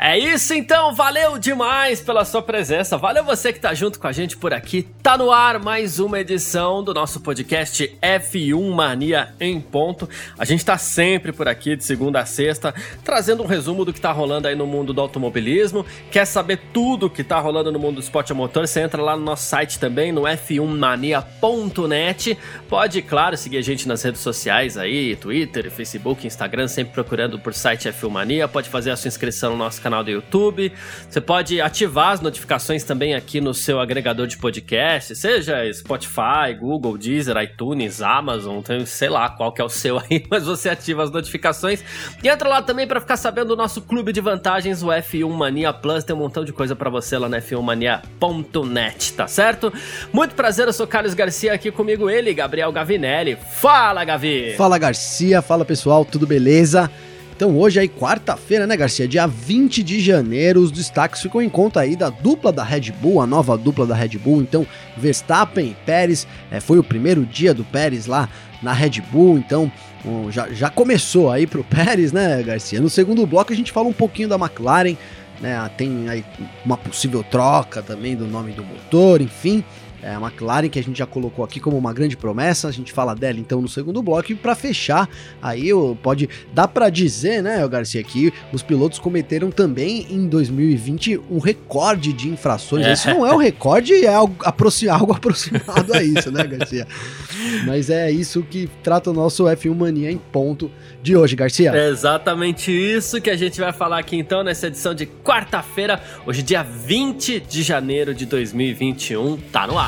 É isso então, valeu demais pela sua presença. Valeu você que tá junto com a gente por aqui. Tá no ar mais uma edição do nosso podcast F1 Mania em ponto. A gente tá sempre por aqui de segunda a sexta, trazendo um resumo do que tá rolando aí no mundo do automobilismo. Quer saber tudo que tá rolando no mundo do esporte a motor? Você entra lá no nosso site também, no f1mania.net. Pode, claro, seguir a gente nas redes sociais aí, Twitter, Facebook, Instagram, sempre procurando por site F1 Mania. Pode fazer a sua inscrição no nosso canal canal do YouTube. Você pode ativar as notificações também aqui no seu agregador de podcast, seja Spotify, Google, Deezer, iTunes, Amazon, sei lá qual que é o seu aí, mas você ativa as notificações. E entra lá também para ficar sabendo do nosso clube de vantagens, o F1 Mania Plus. Tem um montão de coisa para você lá no f1mania.net, tá certo? Muito prazer, eu sou Carlos Garcia aqui comigo ele, Gabriel Gavinelli. Fala, Gavi! Fala, Garcia. Fala, pessoal. Tudo beleza? Então hoje aí, quarta-feira, né, Garcia? Dia 20 de janeiro, os destaques ficam em conta aí da dupla da Red Bull, a nova dupla da Red Bull. Então, Verstappen e Pérez, é, foi o primeiro dia do Pérez lá na Red Bull, então já, já começou aí pro Pérez, né, Garcia? No segundo bloco a gente fala um pouquinho da McLaren, né? Tem aí uma possível troca também do nome do motor, enfim. É a McLaren que a gente já colocou aqui como uma grande promessa, a gente fala dela então no segundo bloco e para fechar, aí pode dá para dizer, né, Garcia, que os pilotos cometeram também em 2020 um recorde de infrações. É. Isso não é um recorde, é algo, aproxi algo aproximado a isso, né, Garcia? Mas é isso que trata o nosso F1 Mania em ponto de hoje, Garcia. É exatamente isso que a gente vai falar aqui então nessa edição de quarta-feira, hoje dia 20 de janeiro de 2021, tá no ar.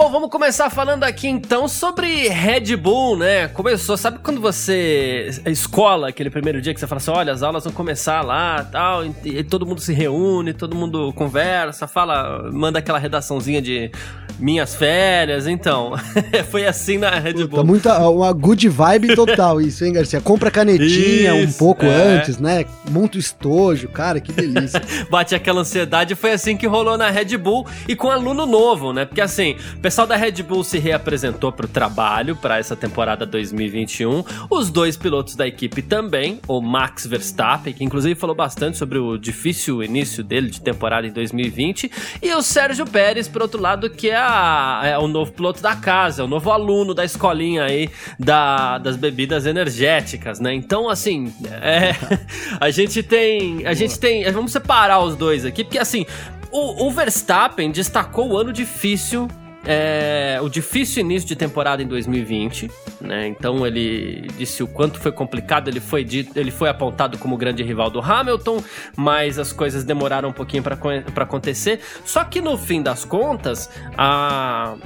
Bom, vamos começar falando aqui então sobre Red Bull, né? Começou, sabe quando você escola aquele primeiro dia que você fala assim, olha, as aulas vão começar lá, tal, e, e todo mundo se reúne, todo mundo conversa, fala, manda aquela redaçãozinha de minhas férias, então. foi assim na Red Bull. Puta, muita, uma good vibe total isso, hein, Garcia? Compra canetinha isso, um pouco é. antes, né? Monta o estojo, cara, que delícia. Bate aquela ansiedade, foi assim que rolou na Red Bull e com aluno novo, né? Porque assim, o pessoal da Red Bull se reapresentou para o trabalho para essa temporada 2021. Os dois pilotos da equipe também, o Max Verstappen, que inclusive falou bastante sobre o difícil início dele de temporada em 2020, e o Sérgio Pérez, por outro lado, que é a é o novo piloto da casa, é o novo aluno da escolinha aí da, das bebidas energéticas, né? Então, assim, é, a gente tem. A gente tem. Vamos separar os dois aqui, porque assim. O, o Verstappen destacou o ano difícil é, o difícil início de temporada em 2020, né? Então ele disse o quanto foi complicado. Ele foi dito, ele foi apontado como grande rival do Hamilton, mas as coisas demoraram um pouquinho para acontecer. Só que no fim das contas, a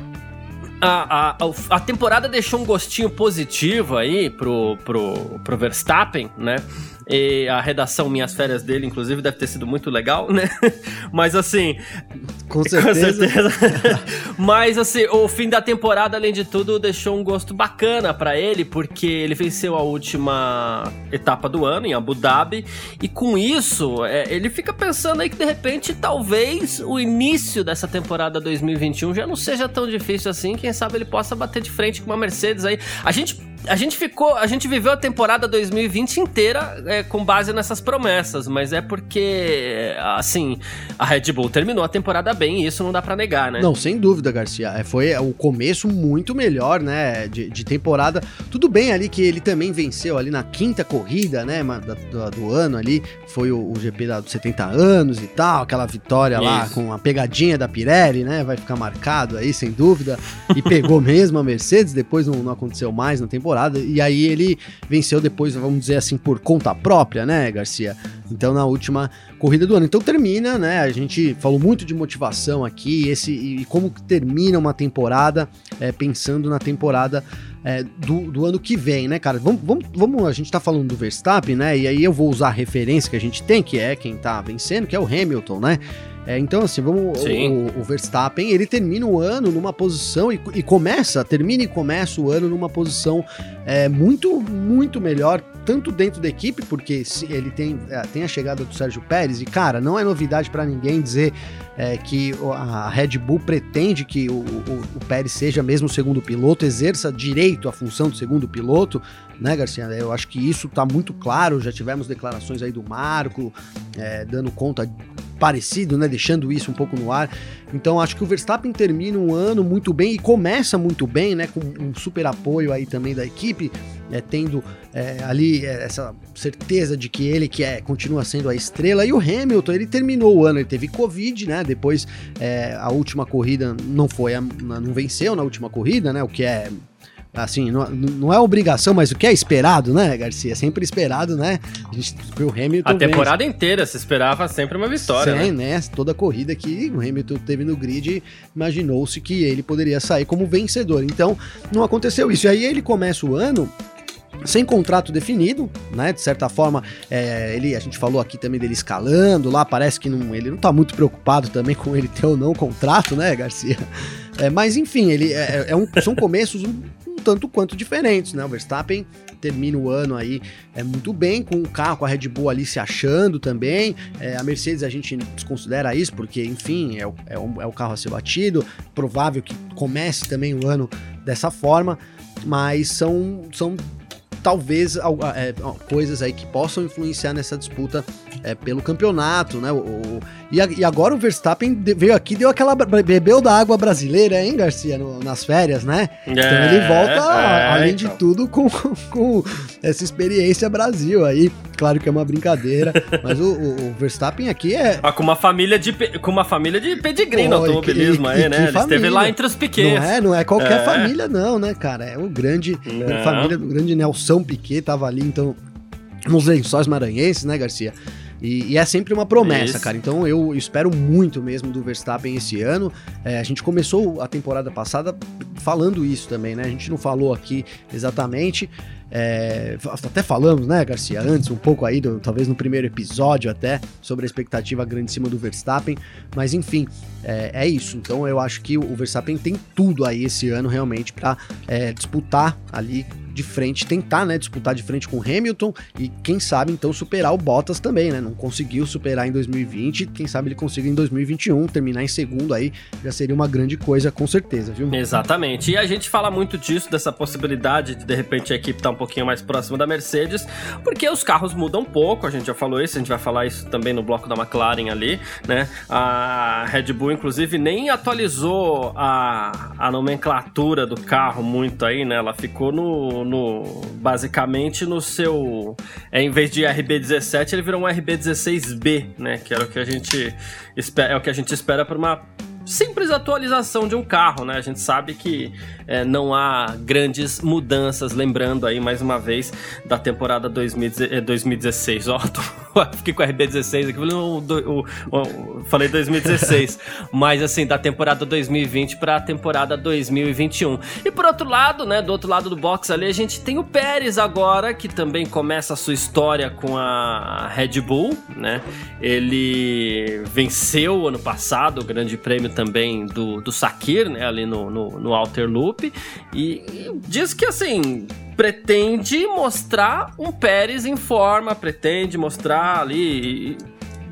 a, a, a temporada deixou um gostinho positivo aí pro, pro, pro Verstappen, né? E a redação Minhas Férias dele, inclusive, deve ter sido muito legal, né? Mas assim. Com certeza. Com certeza. Mas assim, o fim da temporada, além de tudo, deixou um gosto bacana para ele, porque ele venceu a última etapa do ano, em Abu Dhabi. E com isso, é, ele fica pensando aí que de repente, talvez o início dessa temporada 2021 já não seja tão difícil assim. Quem sabe ele possa bater de frente com uma Mercedes aí. A gente a gente ficou, a gente viveu a temporada 2020 inteira é, com base nessas promessas, mas é porque, assim, a Red Bull terminou a temporada bem e isso não dá para negar, né? Não, sem dúvida, Garcia. É, foi o começo muito melhor, né, de, de, temporada. Tudo bem ali que ele também venceu ali na quinta corrida, né, do, do ano ali, foi o, o GP da, dos 70 anos e tal, aquela vitória isso. lá com a pegadinha da Pirelli, né, vai ficar marcado aí, sem dúvida. E pegou mesmo a Mercedes, depois não, não aconteceu mais na temporada temporada. E aí ele venceu depois, vamos dizer assim, por conta própria, né, Garcia? Então na última corrida do ano. Então termina, né? A gente falou muito de motivação aqui, esse e como termina uma temporada, é, pensando na temporada é, do, do, ano que vem, né, cara? Vamos, vamos, vamos, a gente tá falando do Verstappen, né? E aí eu vou usar a referência que a gente tem, que é quem tá vencendo, que é o Hamilton, né? É, então, assim, vamos. O, o, Verstappen ele termina o ano numa posição e, e, começa, termina e começa o ano numa posição é, muito, muito melhor, tanto dentro da equipe, porque se ele tem, é, tem a chegada do Sérgio Pérez, e cara, não é novidade para ninguém dizer é, que a Red Bull pretende que o, o, o, Pérez seja mesmo o segundo piloto, exerça direito a função do segundo piloto, né, Garcia? Eu acho que isso está muito claro. Já tivemos declarações aí do Marco é, dando conta parecido, né? Deixando isso um pouco no ar. Então acho que o Verstappen termina um ano muito bem e começa muito bem, né? Com um super apoio aí também da equipe, é, tendo é, ali é, essa certeza de que ele que é continua sendo a estrela. E o Hamilton ele terminou o ano, ele teve Covid, né? Depois é, a última corrida não foi, a, não venceu na última corrida, né? O que é assim, não, não é obrigação, mas o que é esperado, né, Garcia? É sempre esperado, né? A gente, o Hamilton. A temporada vence. inteira se esperava sempre uma vitória. Sim, né? né? Toda corrida que o Hamilton teve no grid, imaginou-se que ele poderia sair como vencedor. Então, não aconteceu isso. E aí ele começa o ano sem contrato definido, né? De certa forma, é, ele, a gente falou aqui também dele escalando lá, parece que não, ele não tá muito preocupado também com ele ter ou não contrato, né, Garcia? É, mas enfim, ele é, é um, são começos um, tanto quanto diferentes, né? O Verstappen termina o ano aí é muito bem, com o carro, com a Red Bull ali se achando também. É, a Mercedes a gente desconsidera isso, porque, enfim, é o, é, o, é o carro a ser batido. Provável que comece também o ano dessa forma, mas são, são talvez é, coisas aí que possam influenciar nessa disputa é, pelo campeonato, né? O, o e, a, e, agora o Verstappen veio aqui deu aquela. bebeu da água brasileira, hein, Garcia, no, nas férias, né? É, então ele volta, é, além então. de tudo, com, com essa experiência Brasil aí. Claro que é uma brincadeira, mas o, o, o Verstappen aqui é. Ah, com uma família de, com uma família de pedigree no automobilismo aí, né? Ele esteve lá entre os pequenos. Não é, não é qualquer é. família, não, né, cara? É o grande. A família do grande Nelson Piquet tava ali, então. Nos lençóis maranhenses, né, Garcia? E, e, é sempre uma promessa, Isso. cara. Então eu espero muito mesmo do Verstappen esse ano. É, a gente começou a temporada passada falando isso também, né? A gente não falou aqui exatamente. É, até falamos, né, Garcia, antes, um pouco aí, do, talvez no primeiro episódio até, sobre a expectativa grande em cima do Verstappen, mas enfim, é, é isso. Então eu acho que o Verstappen tem tudo aí esse ano realmente para é, disputar ali de frente, tentar, né, disputar de frente com o Hamilton e quem sabe então superar o Bottas também, né? Não conseguiu superar em 2020, quem sabe ele consiga em 2021 terminar em segundo aí, já seria uma grande coisa com certeza, viu? Exatamente. E a gente fala muito disso dessa possibilidade de de repente a equipe estar tá um pouquinho mais próxima da Mercedes, porque os carros mudam um pouco, a gente já falou isso, a gente vai falar isso também no bloco da McLaren ali, né? A Red Bull inclusive nem atualizou a, a nomenclatura do carro muito aí, né? Ela ficou no no, basicamente no seu. É, em vez de RB17, ele virou um RB16B, né? Que era o que a gente espera, é o que a gente espera para uma simples atualização de um carro, né? A gente sabe que é, não há grandes mudanças, lembrando aí mais uma vez da temporada 2016. É, Ó, tô, fiquei com o RB16 aqui, o, o, o, falei 2016, mas assim, da temporada 2020 para a temporada 2021. E por outro lado, né, do outro lado do box ali, a gente tem o Pérez agora, que também começa a sua história com a Red Bull, né? Ele venceu ano passado o Grande Prêmio também do, do Sakir, né, ali no, no, no Outer Loop, e, e diz que assim pretende mostrar um Pérez em forma, pretende mostrar ali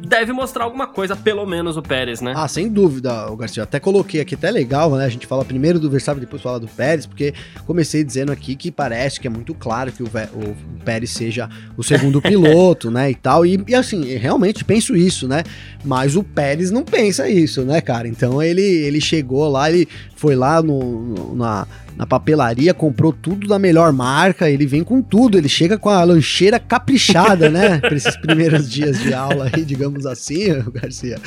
deve mostrar alguma coisa, pelo menos o Pérez, né? Ah, sem dúvida, o Garcia. Até coloquei aqui, até legal, né? A gente fala primeiro do Verstappen, depois fala do Pérez, porque comecei dizendo aqui que parece que é muito claro que o, o Pérez seja o segundo piloto, né? E tal. E, e, assim, realmente penso isso, né? Mas o Pérez não pensa isso, né, cara? Então ele, ele chegou lá, ele foi lá no, no na na papelaria, comprou tudo da melhor marca, ele vem com tudo, ele chega com a lancheira caprichada, né? Para esses primeiros dias de aula aí, digamos assim, Garcia.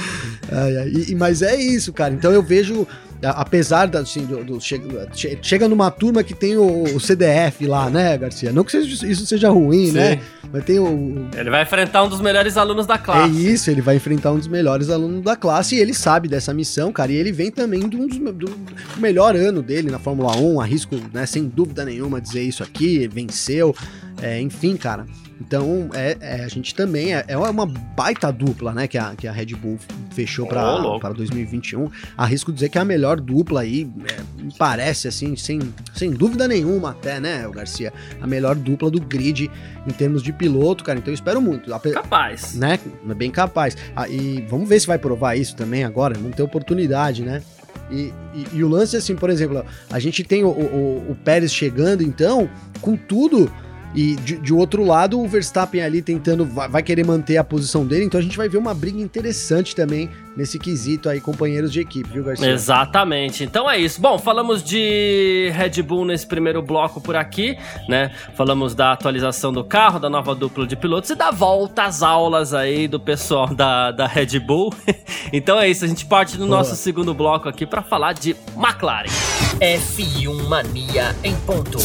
Ai, ai, e, mas é isso, cara. Então eu vejo apesar da, assim, do, do chega, chega numa turma que tem o, o, CDF lá, né, Garcia? Não que seja, isso seja ruim, né? Sim. né? Mas tem o. Ele vai enfrentar um dos melhores alunos da classe. É isso, ele vai enfrentar um dos melhores alunos da classe e ele sabe dessa missão, cara. E ele vem também de um dos, do, do melhor ano dele na Fórmula 1. Arrisco, né, sem dúvida nenhuma, dizer isso aqui. Venceu. É, enfim, cara. Então, é, é a gente também é, é, uma baita dupla, né? Que a, que a Red Bull fechou para oh, 2021. Arrisco dizer que é a melhor dupla aí, é, parece, assim, sem, sem dúvida nenhuma, até, né, o Garcia? A melhor dupla do grid em termos de piloto, cara. Então, eu espero muito. Capaz. Né? Bem capaz. Ah, e vamos ver se vai provar isso também agora. Não tem oportunidade, né? E, e, e, o lance, assim, por exemplo, a gente tem o, o, o Pérez chegando, então, com tudo e de, de, outro lado, o Verstappen ali tentando, vai, vai, querer manter a posição dele, então a gente vai ver uma briga interessante também nesse quesito aí, companheiros de equipe, viu, Garcia? Exatamente. Então é isso. Bom, falamos de Red Bull nesse primeiro bloco por aqui, né? Falamos da atualização do carro, da nova dupla de pilotos e da volta às aulas aí do pessoal da, da Red Bull. então é isso, a gente parte do Boa. nosso segundo bloco aqui para falar de McLaren. F1 Mania em ponto.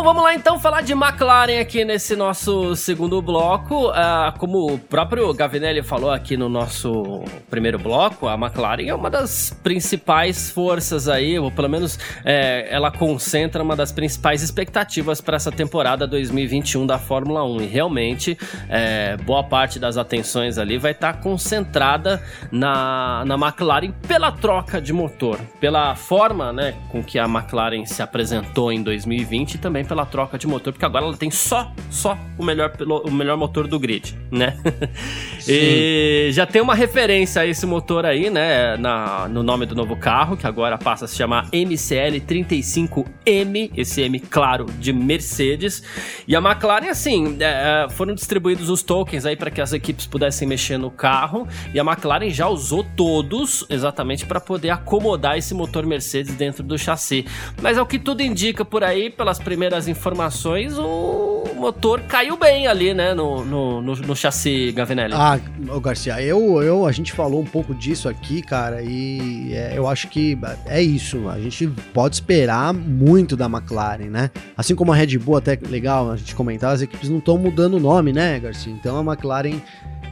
Bom, vamos lá então falar de McLaren aqui nesse nosso segundo bloco. Uh, como o próprio Gavinelli falou aqui no nosso primeiro bloco, a McLaren é uma das principais forças aí, ou pelo menos é, ela concentra uma das principais expectativas para essa temporada 2021 da Fórmula 1. E realmente, é, boa parte das atenções ali vai estar tá concentrada na, na McLaren pela troca de motor, pela forma né, com que a McLaren se apresentou em 2020 e também pela troca de motor, porque agora ela tem só, só o melhor, o melhor motor do grid, né? e já tem uma referência a esse motor aí, né? Na, no nome do novo carro, que agora passa a se chamar MCL 35M, esse M, claro, de Mercedes. E a McLaren, assim, é, é foram distribuídos os tokens aí para que as equipes pudessem mexer no carro, e a McLaren já usou todos exatamente para poder acomodar esse motor Mercedes dentro do chassi. Mas é o que tudo indica por aí, pelas primeiras primeiras informações, o motor caiu bem ali, né, no, no, no, no chassi Gavinelli. Ah, Garcia, eu, eu, a gente falou um pouco disso aqui, cara, e é, eu acho que é isso. A gente pode esperar muito da McLaren, né? Assim como a Red Bull, até legal a gente comentar, as equipes não estão mudando o nome, né, Garcia? Então a McLaren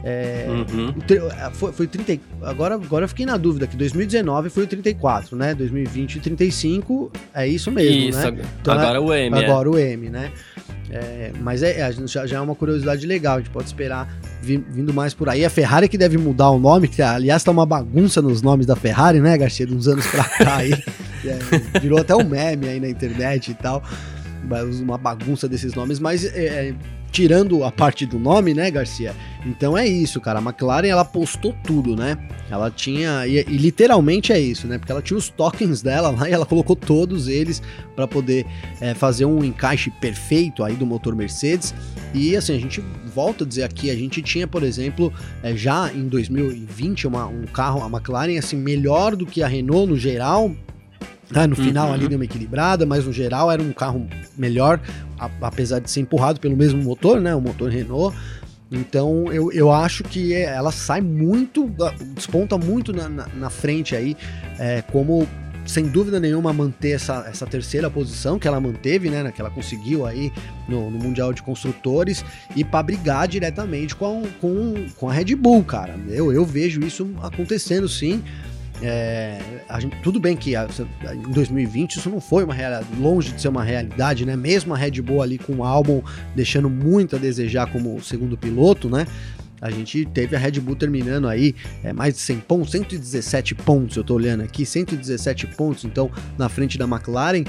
é, uhum. É, foi, foi 30, agora, agora eu fiquei na dúvida que 2019 foi o 34, né? 2020 35 é isso mesmo, isso, né? Então, agora é, o M. Agora é. o M, né? É, mas é, é já, já, é uma curiosidade legal, a gente pode esperar vindo mais por aí. A Ferrari que deve mudar o nome, que aliás tá uma bagunça nos nomes da Ferrari, né, Garcia? De uns anos pra cá aí. é, virou até um meme aí na internet e tal. Uma bagunça desses nomes, mas é, tirando a parte do nome, né, Garcia? Então é isso, cara. A McLaren ela postou tudo, né? Ela tinha e, e literalmente é isso, né? Porque ela tinha os tokens dela lá e ela colocou todos eles para poder é, fazer um encaixe perfeito aí do motor Mercedes. E assim a gente volta a dizer aqui, a gente tinha, por exemplo, é, já em 2020 uma, um carro a McLaren assim melhor do que a Renault no geral, né? No final uhum. ali deu uma equilibrada, mas no geral era um carro melhor, a, apesar de ser empurrado pelo mesmo motor, né? O motor Renault. Então eu, eu acho que é, ela sai muito, desponta muito na, na, na frente aí, é, como sem dúvida nenhuma manter essa, essa terceira posição que ela manteve, né, que ela conseguiu aí no, no Mundial de Construtores e para brigar diretamente com, com, com a Red Bull, cara. Eu, eu vejo isso acontecendo sim. É, gente, tudo bem que em 2020 isso não foi uma realidade, longe de ser uma realidade, né? Mesmo a Red Bull ali com o álbum deixando muito a desejar como segundo piloto, né? A gente teve a Red Bull terminando aí é, mais de 100 pontos, 117 pontos, eu tô olhando aqui, 117 pontos, então, na frente da McLaren,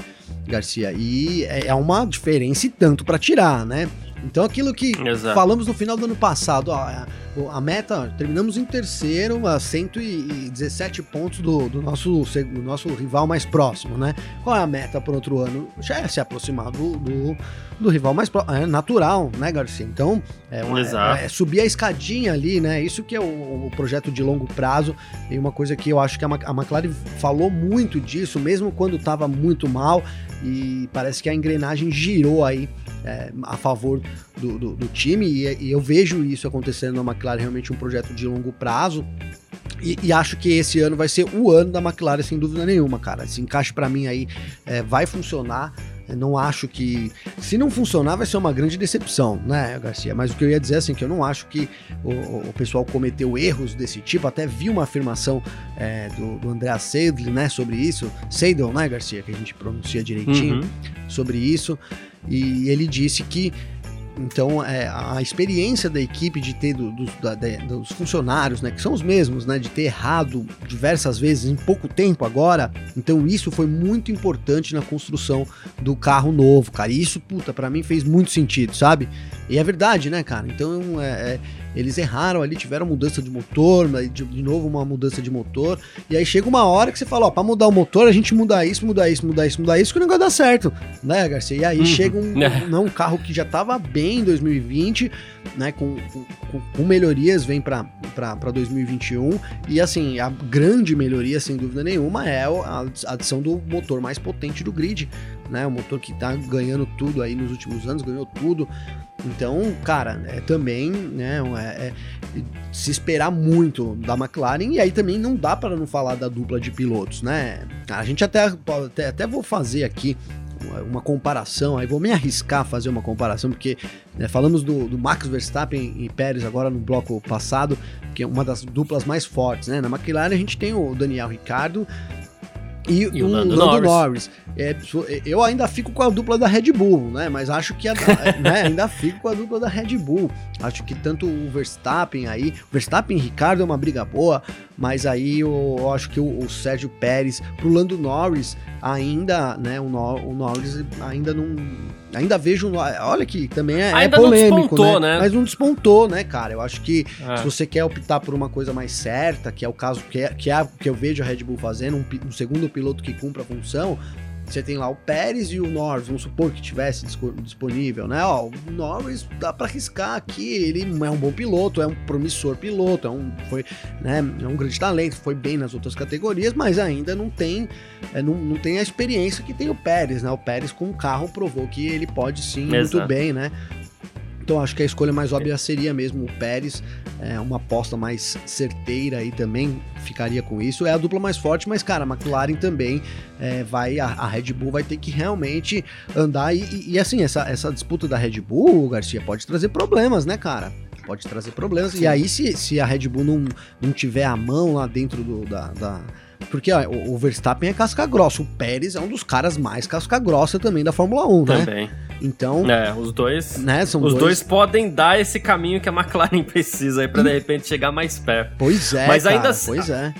Garcia, e é, é uma diferença e tanto para tirar, né? Então aquilo que Exato. falamos no final do ano passado, ó, a meta, terminamos em terceiro, a 117 pontos do, do, nosso, do nosso rival mais próximo, né? Qual é a meta para outro ano? Já é se aproximar do, do, do rival mais próximo. É natural, né, Garcia? Então, é, uma, é, é, subir a escadinha ali, né? Isso que é o, o, projeto de longo prazo. E uma coisa que eu acho que a, a McLaren falou muito disso, mesmo quando estava muito mal, e parece que a engrenagem girou aí é, a favor do, do, do time, e, e, eu vejo isso acontecendo na McLaren, realmente um projeto de longo prazo. E, e, acho que esse ano vai ser o ano da McLaren, sem dúvida nenhuma, cara. Esse encaixe para mim aí é, vai funcionar. Eu não acho que. Se não funcionar, vai ser uma grande decepção, né, Garcia? Mas o que eu ia dizer assim, que eu não acho que o, o pessoal cometeu erros desse tipo. Até vi uma afirmação é, do, do André Seidel, né, sobre isso. Seidel, né, Garcia? Que a gente pronuncia direitinho uhum. sobre isso. E ele disse que então, é, a experiência da equipe de ter do, do, da, dos funcionários, né, que são os mesmos, né, de ter errado diversas vezes em pouco tempo agora, então isso foi muito importante na construção do carro novo, cara. E isso, puta, para mim fez muito sentido, sabe? E é verdade, né, cara? Então, é, é eles erraram ali, tiveram mudança de motor, de, de novo uma mudança de motor. E aí chega uma hora que você fala, ó, pra mudar o motor, a gente mudar isso, mudar isso, mudar isso, mudar isso, que o negócio dá certo, né, Garcia? E aí uhum. chega um, é. um, carro que já tava bem em 2020, né, com, com, com melhorias, vem pra, pra, pra 2021. E assim, a grande melhoria, sem dúvida nenhuma, é a adição do motor mais potente do grid, né? O motor que tá ganhando tudo aí nos últimos anos, ganhou tudo. Então, cara, é também, né, é, é, se esperar muito da McLaren, e aí também não dá para não falar da dupla de pilotos, né? A gente até, até, até vou fazer aqui uma comparação, aí vou me arriscar a fazer uma comparação, porque né, falamos do, do, Max Verstappen e Pérez agora no bloco passado, que é uma das duplas mais fortes, né? Na McLaren a gente tem o Daniel Ricardo e, e o, o Lando, Lando Norris. Norris. É, eu ainda fico com a dupla da Red Bull, né? Mas acho que a, né, ainda fico com a dupla da Red Bull. Acho que tanto o Verstappen aí, o Verstappen e Ricardo é uma briga boa, mas aí eu, eu acho que o, o, Sérgio Pérez pro Lando Norris ainda, né? O, o Norris ainda não ainda vejo. Olha que também é, é polêmico, né? né? Mas não despontou, né, cara? Eu acho que é. se você quer optar por uma coisa mais certa, que é o caso que, é, que, é, que eu vejo a Red Bull fazendo, um, um segundo piloto que cumpra a função, você tem lá o Pérez e o Norris, vamos supor que tivesse disponível, né? Ó, o Norris dá para arriscar aqui, ele é um bom piloto, é um promissor piloto, é um, foi, né, é um grande talento, foi bem nas outras categorias, mas ainda não tem, é, não, não tem a experiência que tem o Pérez, né? O Pérez com o carro provou que ele pode sim Exato. muito bem, né? Então acho que a escolha mais óbvia seria mesmo o Pérez, é, uma aposta mais certeira aí também ficaria com isso. É a dupla mais forte, mas cara, a McLaren também é, vai, a, a, Red Bull vai ter que realmente andar e, e, e, assim, essa, essa disputa da Red Bull, Garcia, pode trazer problemas, né, cara? Pode trazer problemas. Sim. E aí, se, se a Red Bull não, não tiver a mão lá dentro do, da, da porque ó, o Verstappen é casca grossa, o Pérez é um dos caras mais casca grossa também da Fórmula 1, né? Também. Então. É, os dois. Né, são os dois... dois podem dar esse caminho que a McLaren precisa aí pra de repente chegar mais perto. Pois é, Mas cara, ainda Pois é.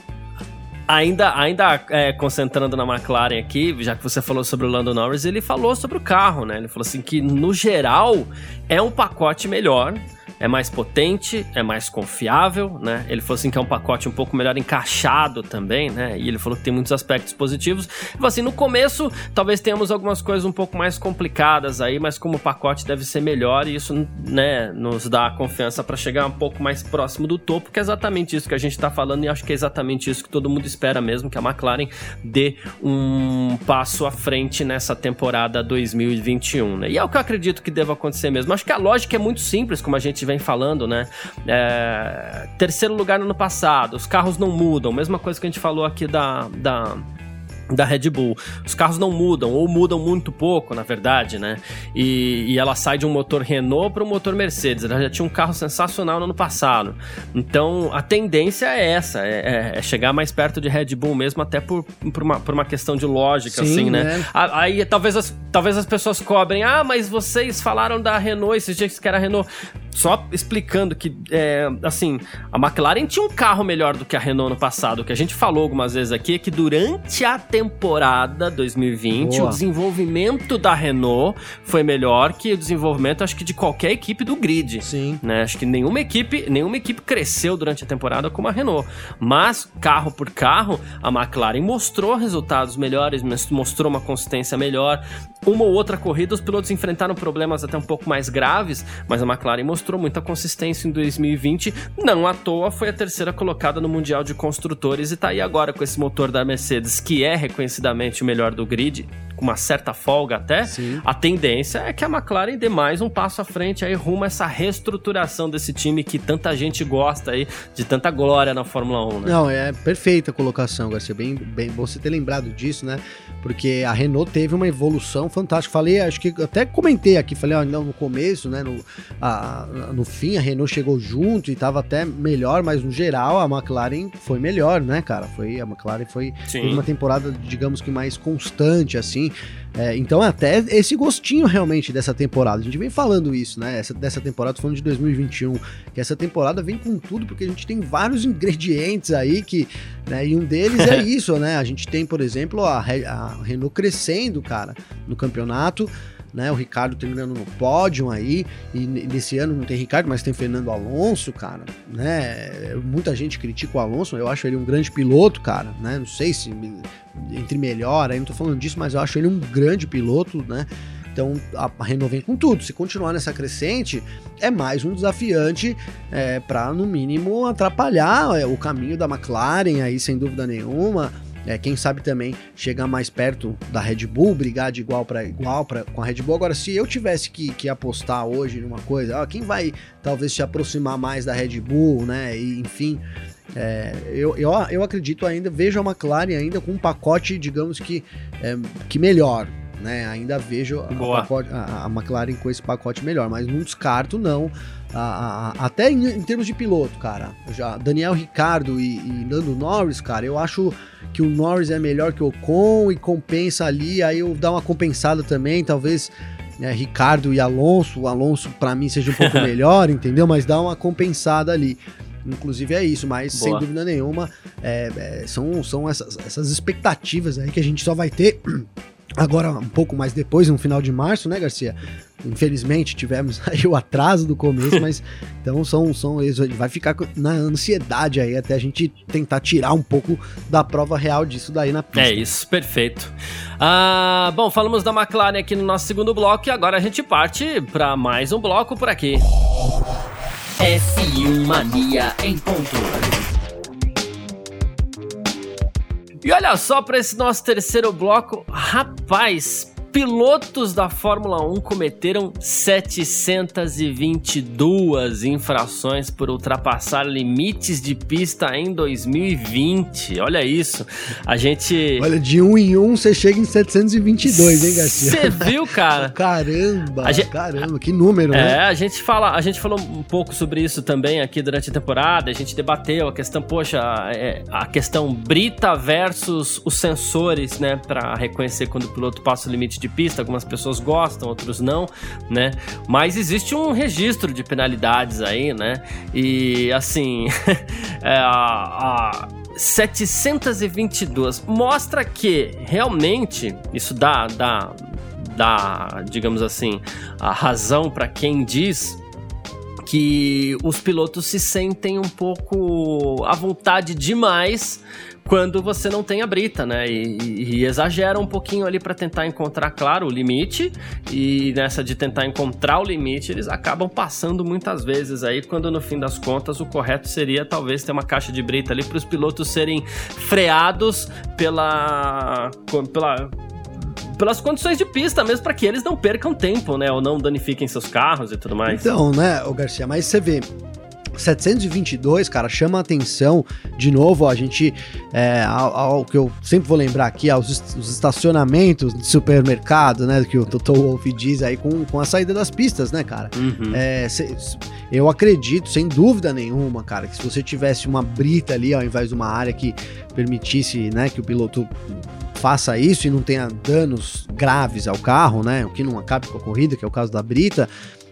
Ainda, ainda é, concentrando na McLaren aqui, já que você falou sobre o Lando Norris, ele falou sobre o carro, né? Ele falou assim que, no geral, é um pacote melhor é mais potente, é mais confiável, né? Ele falou assim que é um pacote um pouco melhor encaixado também, né? E ele falou que tem muitos aspectos positivos. Ele falou assim, no começo talvez tenhamos algumas coisas um pouco mais complicadas aí, mas como o pacote deve ser melhor e isso, né, nos dá confiança para chegar um pouco mais próximo do topo, que é exatamente isso que a gente tá falando e acho que é exatamente isso que todo mundo espera mesmo, que a McLaren dê um passo à frente nessa temporada 2021, né? E é o que eu acredito que deva acontecer mesmo. Acho que a lógica é muito simples, como a gente vem falando, né? É, terceiro lugar no ano passado, os carros não mudam, mesma coisa que a gente falou aqui da, da da Red Bull. Os carros não mudam, ou mudam muito pouco, na verdade, né? E, e ela sai de um motor Renault para um motor Mercedes. Ela já tinha um carro sensacional no ano passado. Então, a tendência é essa, é, é, é chegar mais perto de Red Bull mesmo, até por, por, uma, por uma questão de lógica, Sim, assim, né? né? Aí, talvez as, talvez as pessoas cobrem, ah, mas vocês falaram da Renault esses dias que era a Renault. Só explicando que, é, assim, a McLaren tinha um carro melhor do que a Renault no passado. O que a gente falou algumas vezes aqui é que durante a temporada 2020, Boa. o desenvolvimento da Renault foi melhor que o desenvolvimento, acho que, de qualquer equipe do grid. Sim. Né? Acho que nenhuma equipe, nenhuma equipe cresceu durante a temporada como a Renault. Mas, carro por carro, a McLaren mostrou resultados melhores, mostrou uma consistência melhor. Uma ou outra corrida, os pilotos enfrentaram problemas até um pouco mais graves, mas a McLaren mostrou mostrou muita consistência em 2020. Não à toa foi a terceira colocada no Mundial de Construtores e tá aí agora com esse motor da Mercedes, que é reconhecidamente o melhor do grid, com uma certa folga até, Sim. a tendência é que a McLaren dê mais um passo à frente aí rumo a essa reestruturação desse time que tanta gente gosta aí, de tanta glória na Fórmula 1, né? Não, é perfeita a colocação, Garcia. Bem, bem bom você ter lembrado disso, né? Porque a Renault teve uma evolução fantástica. Falei, acho que até comentei aqui, falei, ó, não, no começo, né? No, a- no fim, a Renault chegou junto e tava até melhor, mas no geral a McLaren foi melhor, né, cara? Foi, a McLaren foi teve uma temporada, digamos que mais constante, assim. É, então, até esse gostinho realmente dessa temporada. A gente vem falando isso, né? Essa, dessa temporada, falando de 2021, que essa temporada vem com tudo, porque a gente tem vários ingredientes aí que. Né, e um deles é isso, né? A gente tem, por exemplo, a, a Renault crescendo, cara, no campeonato. Né, o Ricardo terminando no pódio aí, e nesse ano não tem Ricardo, mas tem Fernando Alonso, cara, né? Muita gente critica o Alonso, eu acho ele um grande piloto, cara, né? Não sei se entre melhor, aí não tô falando disso, mas eu acho ele um grande piloto, né? Então a Renault vem com tudo. Se continuar nessa crescente, é mais um desafiante é, para no mínimo atrapalhar é, o caminho da McLaren aí sem dúvida nenhuma. É, quem sabe também chegar mais perto da Red Bull, brigar de igual para igual pra, com a Red Bull. Agora, se eu tivesse que, que apostar hoje numa coisa, ó, quem vai talvez se aproximar mais da Red Bull, né? E, enfim, é, eu, eu, eu acredito ainda, vejo a McLaren ainda com um pacote, digamos que, é, que melhor. Né, ainda vejo a, pacote- a- a McLaren com esse pacote melhor, mas não descarto não. A- a- até em, em termos de piloto, cara. Já Daniel Ricardo e, e Lando Norris, cara, eu acho que o Norris é melhor que o Ocon e compensa ali. Aí eu dar uma compensada também, talvez né, Ricardo e Alonso. O Alonso para mim seja um pouco melhor, entendeu? Mas dá uma compensada ali. Inclusive é isso, mas sem Boa. dúvida nenhuma é, é, são, são essas, essas expectativas aí que a gente só vai ter agora um pouco mais depois, no final de março, né, Garcia? Infelizmente tivemos aí o atraso do começo, mas então são, são eles vai ficar na ansiedade aí até a gente tentar tirar um pouco da prova real disso daí na pista. É isso, perfeito. Ah, bom, falamos da McLaren aqui no nosso segundo bloco e agora a gente parte para mais um bloco por aqui. F1 Mania em ponto. E olha só para esse nosso terceiro bloco, rapaz, pilotos da Fórmula 1 cometeram 722 infrações por ultrapassar limites de pista em 2020. Olha isso. A gente Olha, de um em um você chega em 722, hein, Garcia? Você viu, cara? Caramba, gente- caramba, que número, né? É, a gente fala, a gente falou um pouco sobre isso também aqui durante a temporada. A gente debateu a questão, poxa, é, a questão brita versus os sensores, né, Pra reconhecer quando o piloto passa o limite de pista. Algumas pessoas gostam, outros não, né? Mas existe um registro de penalidades aí, né? E assim, é, a, a 722 mostra que realmente isso dá, dá, dá, digamos assim, a razão para quem diz que os pilotos se sentem um pouco à vontade demais quando você não tem a brita, né? E, e- exagera um pouquinho ali para tentar encontrar, claro, o limite. E nessa de tentar encontrar o limite, eles acabam passando muitas vezes aí, quando no fim das contas o correto seria talvez ter uma caixa de brita ali para os pilotos serem freados pela pela pelas condições de pista mesmo para que eles não percam tempo, né, ou não danifiquem seus carros e tudo mais. Então, né, o Garcia, mas você vê. 722, cara, chama a atenção de novo, a gente, é, ao, ao que eu sempre vou lembrar aqui, aos os estacionamentos de supermercado, né, que o Toto Wolff diz aí com, com a saída das pistas, né, cara. Uhum. É, eu acredito, sem dúvida nenhuma, cara, que se você tivesse uma brita ali ao invés de uma área que permitisse, né, que o piloto faça isso e não tenha danos graves ao carro, né, o que não acabe com a corrida, que é o caso da brita,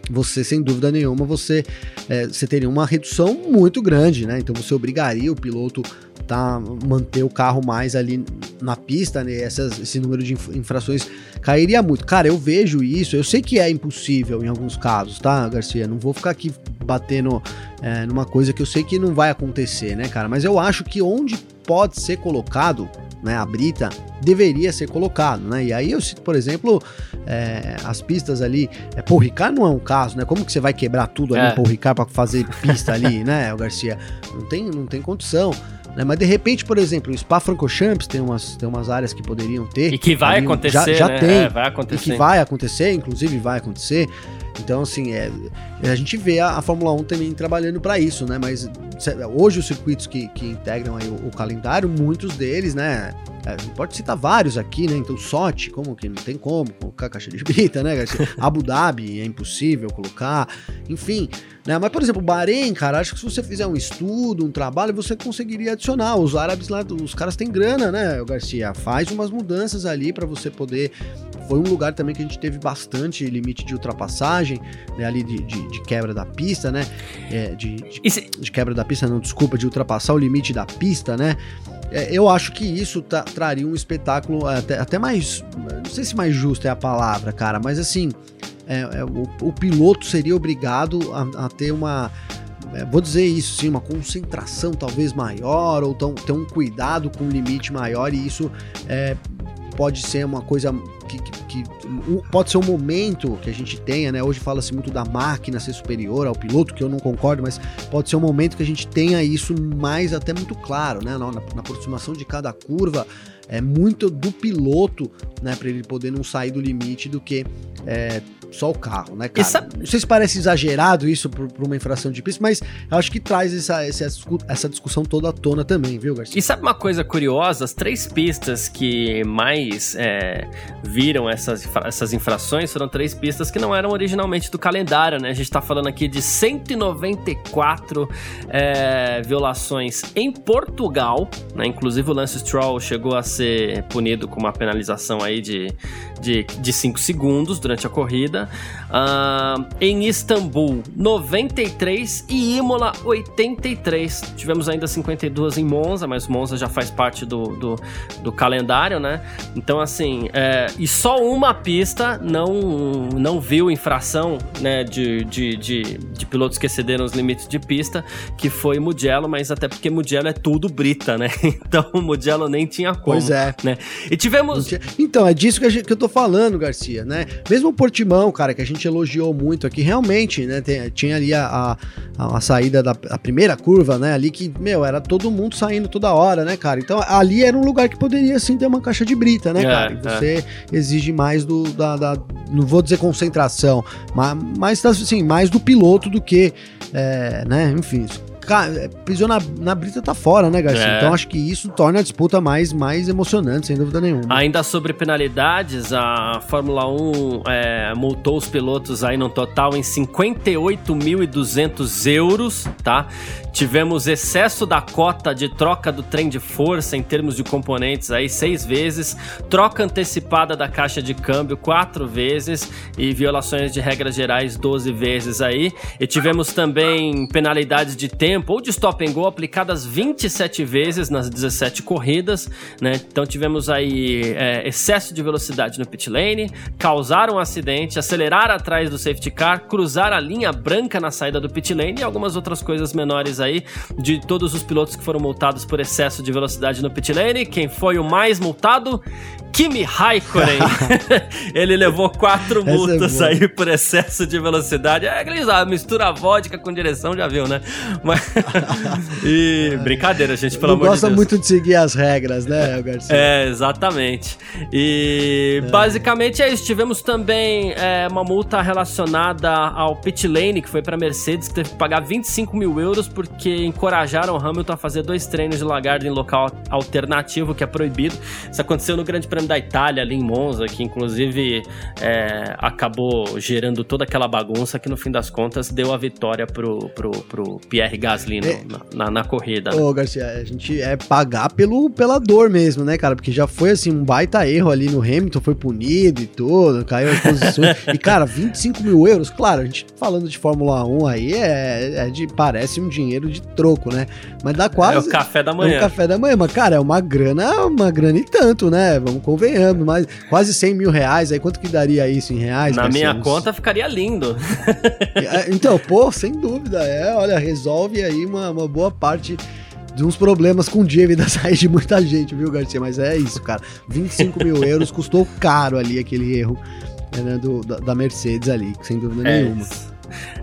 você, sem dúvida nenhuma, você, é, você teria uma redução muito grande, né, então você obrigaria o piloto tá manter o carro mais ali na pista, né? Essas, esse número de inf- infrações cairia muito. Cara, eu vejo isso, eu sei que é impossível em alguns casos, tá, Garcia? Não vou ficar aqui batendo é, numa coisa que eu sei que não vai acontecer, né, cara? Mas eu acho que onde pode ser colocado, né, a brita, deveria ser colocado, né? E aí eu cito, por exemplo, é, as pistas ali. É, Paul Ricard não é um caso, né? Como que você vai quebrar tudo ali É. em Paul Ricard pra fazer pista ali, né, o Garcia? Não tem, não tem condição. Né? Mas de repente, por exemplo, o Spa Francorchamps tem umas, tem umas áreas que poderiam ter. E que vai ali, acontecer, já, já né? tem. É, vai E acontecer. que vai acontecer, inclusive vai acontecer. Então, assim, é, a gente vê a, a Fórmula 1 também trabalhando para isso, né? Mas hoje os circuitos que, que integram aí o, o calendário, muitos deles, né? é, pode citar vários aqui, né? Então, Sochi, como que não tem como colocar caixa de brita, né, Garcia? Abu Dhabi é impossível colocar, enfim. Né? Mas, por exemplo, Bahrein, cara, acho que se você fizer um estudo, um trabalho, você conseguiria adicionar. Os árabes lá, os caras têm grana, né, Garcia? Faz umas mudanças ali para você poder. Foi um lugar também que a gente teve bastante limite de ultrapassagem, né, ali de, de, de quebra da pista, né? É, de, de se- de quebra da pista, não, desculpa, de ultrapassar o limite da pista, né? É, eu acho que isso tra- traria um espetáculo até, até mais. Não sei se mais justo é a palavra, cara, mas assim, é, é, o, o piloto seria obrigado a, a ter uma. é, vou dizer isso, sim, uma concentração talvez maior, ou tão, ter um cuidado com um limite maior, e isso é, pode ser uma coisa que, que- que- pode ser um momento que a gente tenha, né? Hoje fala-se muito da máquina ser superior ao piloto, que eu não concordo, mas pode ser um momento que a gente tenha isso mais até muito claro, né? Na, na- na aproximação de cada curva, é muito do piloto, né? Para ele poder não sair do limite do que é, só o carro, né, cara? sabe- Não sei se parece exagerado isso para uma infração de pista, mas eu acho que traz essa, essa, discu- essa discussão toda à tona também, viu, Garcia? E sabe uma coisa curiosa? As três pistas que mais é, viram essas, essas infrações foram três pistas que não eram originalmente do calendário, né? A gente tá falando aqui de 194 é, violações em Portugal, né? Inclusive o Lance Stroll chegou a ser punido com uma penalização aí de 5 de, de cinco segundos durante a corrida. Ah, em Istambul, 93 e Imola, 83. Tivemos ainda 52 em Monza, mas Monza já faz parte do, do, do calendário, né? Então, assim, é, e só uma pista não, não viu infração né, de, de, de, de pilotos que excederam os limites de pista, que foi Mugello, mas até porque Mugello é tudo brita, né? Então o Mugello nem tinha como. Pois é. Né? E tivemos. Então, é disso que, gente- que eu tô falando, Garcia, né? Mesmo o Portimão, cara, que a gente elogiou muito aqui, realmente, né? tem- tinha ali a, a, a saída da a primeira curva, né? Ali que, meu, era todo mundo saindo toda hora, né, cara? Então, ali era um lugar que poderia, sim, ter uma caixa de brita, né, É, cara? E você exige mais do, da, da- Não vou dizer concentração, mas, mas assim, mais do piloto do que, é, né? Enfim. Cara, pisou na, na brita tá fora, né, Garcia? É. Então acho que isso torna a disputa mais, mais emocionante, sem dúvida nenhuma. Ainda sobre penalidades, a Fórmula 1 é, multou os pilotos aí no total em 58.200 euros, tá? Tivemos excesso da cota de troca do trem de força em termos de componentes aí seis vezes, troca antecipada da caixa de câmbio quatro vezes e violações de regras gerais 12 vezes aí. E tivemos também penalidades de tempo ou de stop and go aplicadas 27 vezes nas 17 corridas, né? Então tivemos aí é, excesso de velocidade no pit lane, causar um acidente, acelerar atrás do safety car, cruzar a linha branca na saída do pit lane e algumas outras coisas menores aí de todos os pilotos que foram multados por excesso de velocidade no pit lane. Quem foi o mais multado? Kimi Raikkonen. Ele levou quatro é multas boa. aí por excesso de velocidade. É aqueles, ah, mistura vodka com direção, já viu, né? Mas... e brincadeira, gente, pelo não amor de gosta Deus. muito de seguir as regras, né, Garcia? É, exatamente. E basicamente é isso. Tivemos também é, uma multa relacionada ao pit lane, que foi para Mercedes, que teve que pagar 25 mil euros porque encorajaram o Hamilton a fazer dois treinos de lagarto em local alternativo, que é proibido. Isso aconteceu no Grande Prêmio da Itália, ali em Monza, que inclusive é, acabou gerando toda aquela bagunça que no fim das contas deu a vitória pro, pro, pro Pierre Gasly no- É. na, na, corrida. né? Ô, Garcia, a gente é pagar pelo, pela dor mesmo, né, cara? Porque já foi, assim, um baita erro ali no Hamilton, foi punido e tudo, caiu as posições. e, cara, 25 mil euros, claro, a gente falando de Fórmula 1 aí, é, é de, parece um dinheiro de troco, né? Mas dá quase... É o café da É um manhã. café da manhã, mas, cara, é uma grana, uma grana e tanto, né? Vamos convenhamos, mas quase 100 mil reais, aí quanto que daria isso em reais? Na minha Uns- conta ficaria lindo. É, Então, pô, sem dúvida, é, olha, resolve aí uma, uma boa parte de uns problemas com dívidas aí de muita gente, viu, Garcia? Mas é isso, cara. 25 mil euros custou caro ali aquele erro né, do, da, da Mercedes ali, sem dúvida É nenhuma.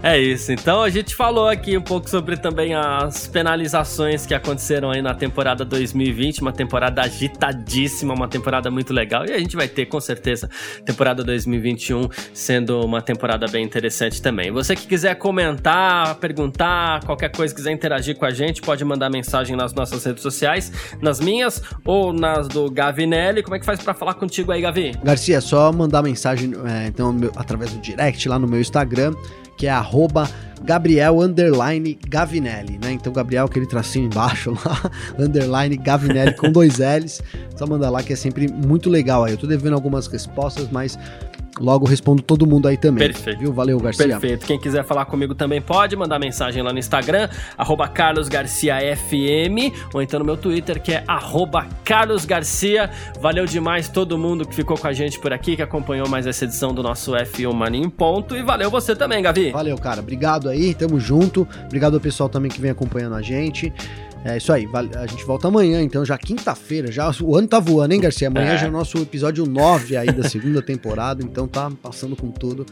É isso. Então a gente falou aqui um pouco sobre também as penalizações que aconteceram aí na temporada 2020, uma temporada agitadíssima, uma temporada muito legal. E a gente vai ter com certeza temporada 2021 sendo uma temporada bem interessante também. Você que quiser comentar, perguntar, qualquer coisa, quiser interagir com a gente, pode mandar mensagem nas nossas redes sociais, nas minhas ou nas do Gavinelli. Como é que faz para falar contigo aí, Gavi? Garcia, é só mandar mensagem é, então, através do direct lá no meu Instagram, que é arroba Gabriel underline Gavinelli, né? Então, Gabriel, aquele tracinho embaixo lá, underline Gavinelli com dois L's. Só mandar lá que é sempre muito legal aí. Eu tô devendo algumas respostas, mas Logo respondo todo mundo aí também. Perfeito. Viu? Valeu, Garcia. Perfeito. Quem quiser falar comigo também pode mandar mensagem lá no Instagram, carlosgarciafm, ou então no meu Twitter, que é carlosgarcia. Valeu demais todo mundo que ficou com a gente por aqui, que acompanhou mais essa edição do nosso F1 Mania em ponto. E valeu você também, Gavi. Valeu, cara. Obrigado aí, tamo junto. Obrigado ao pessoal também que vem acompanhando a gente. É isso aí, a gente volta amanhã, então, já quinta-feira, já o ano tá voando, hein, Garcia? Amanhã é. já é o nosso episódio 9 aí da segunda temporada, então tá passando com tudo.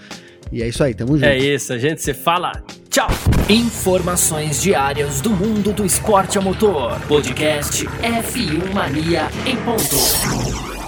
E é isso aí, tamo junto. É isso, a gente se fala. Tchau! Informações diárias do mundo do esporte a motor. Podcast F1 Mania em ponto.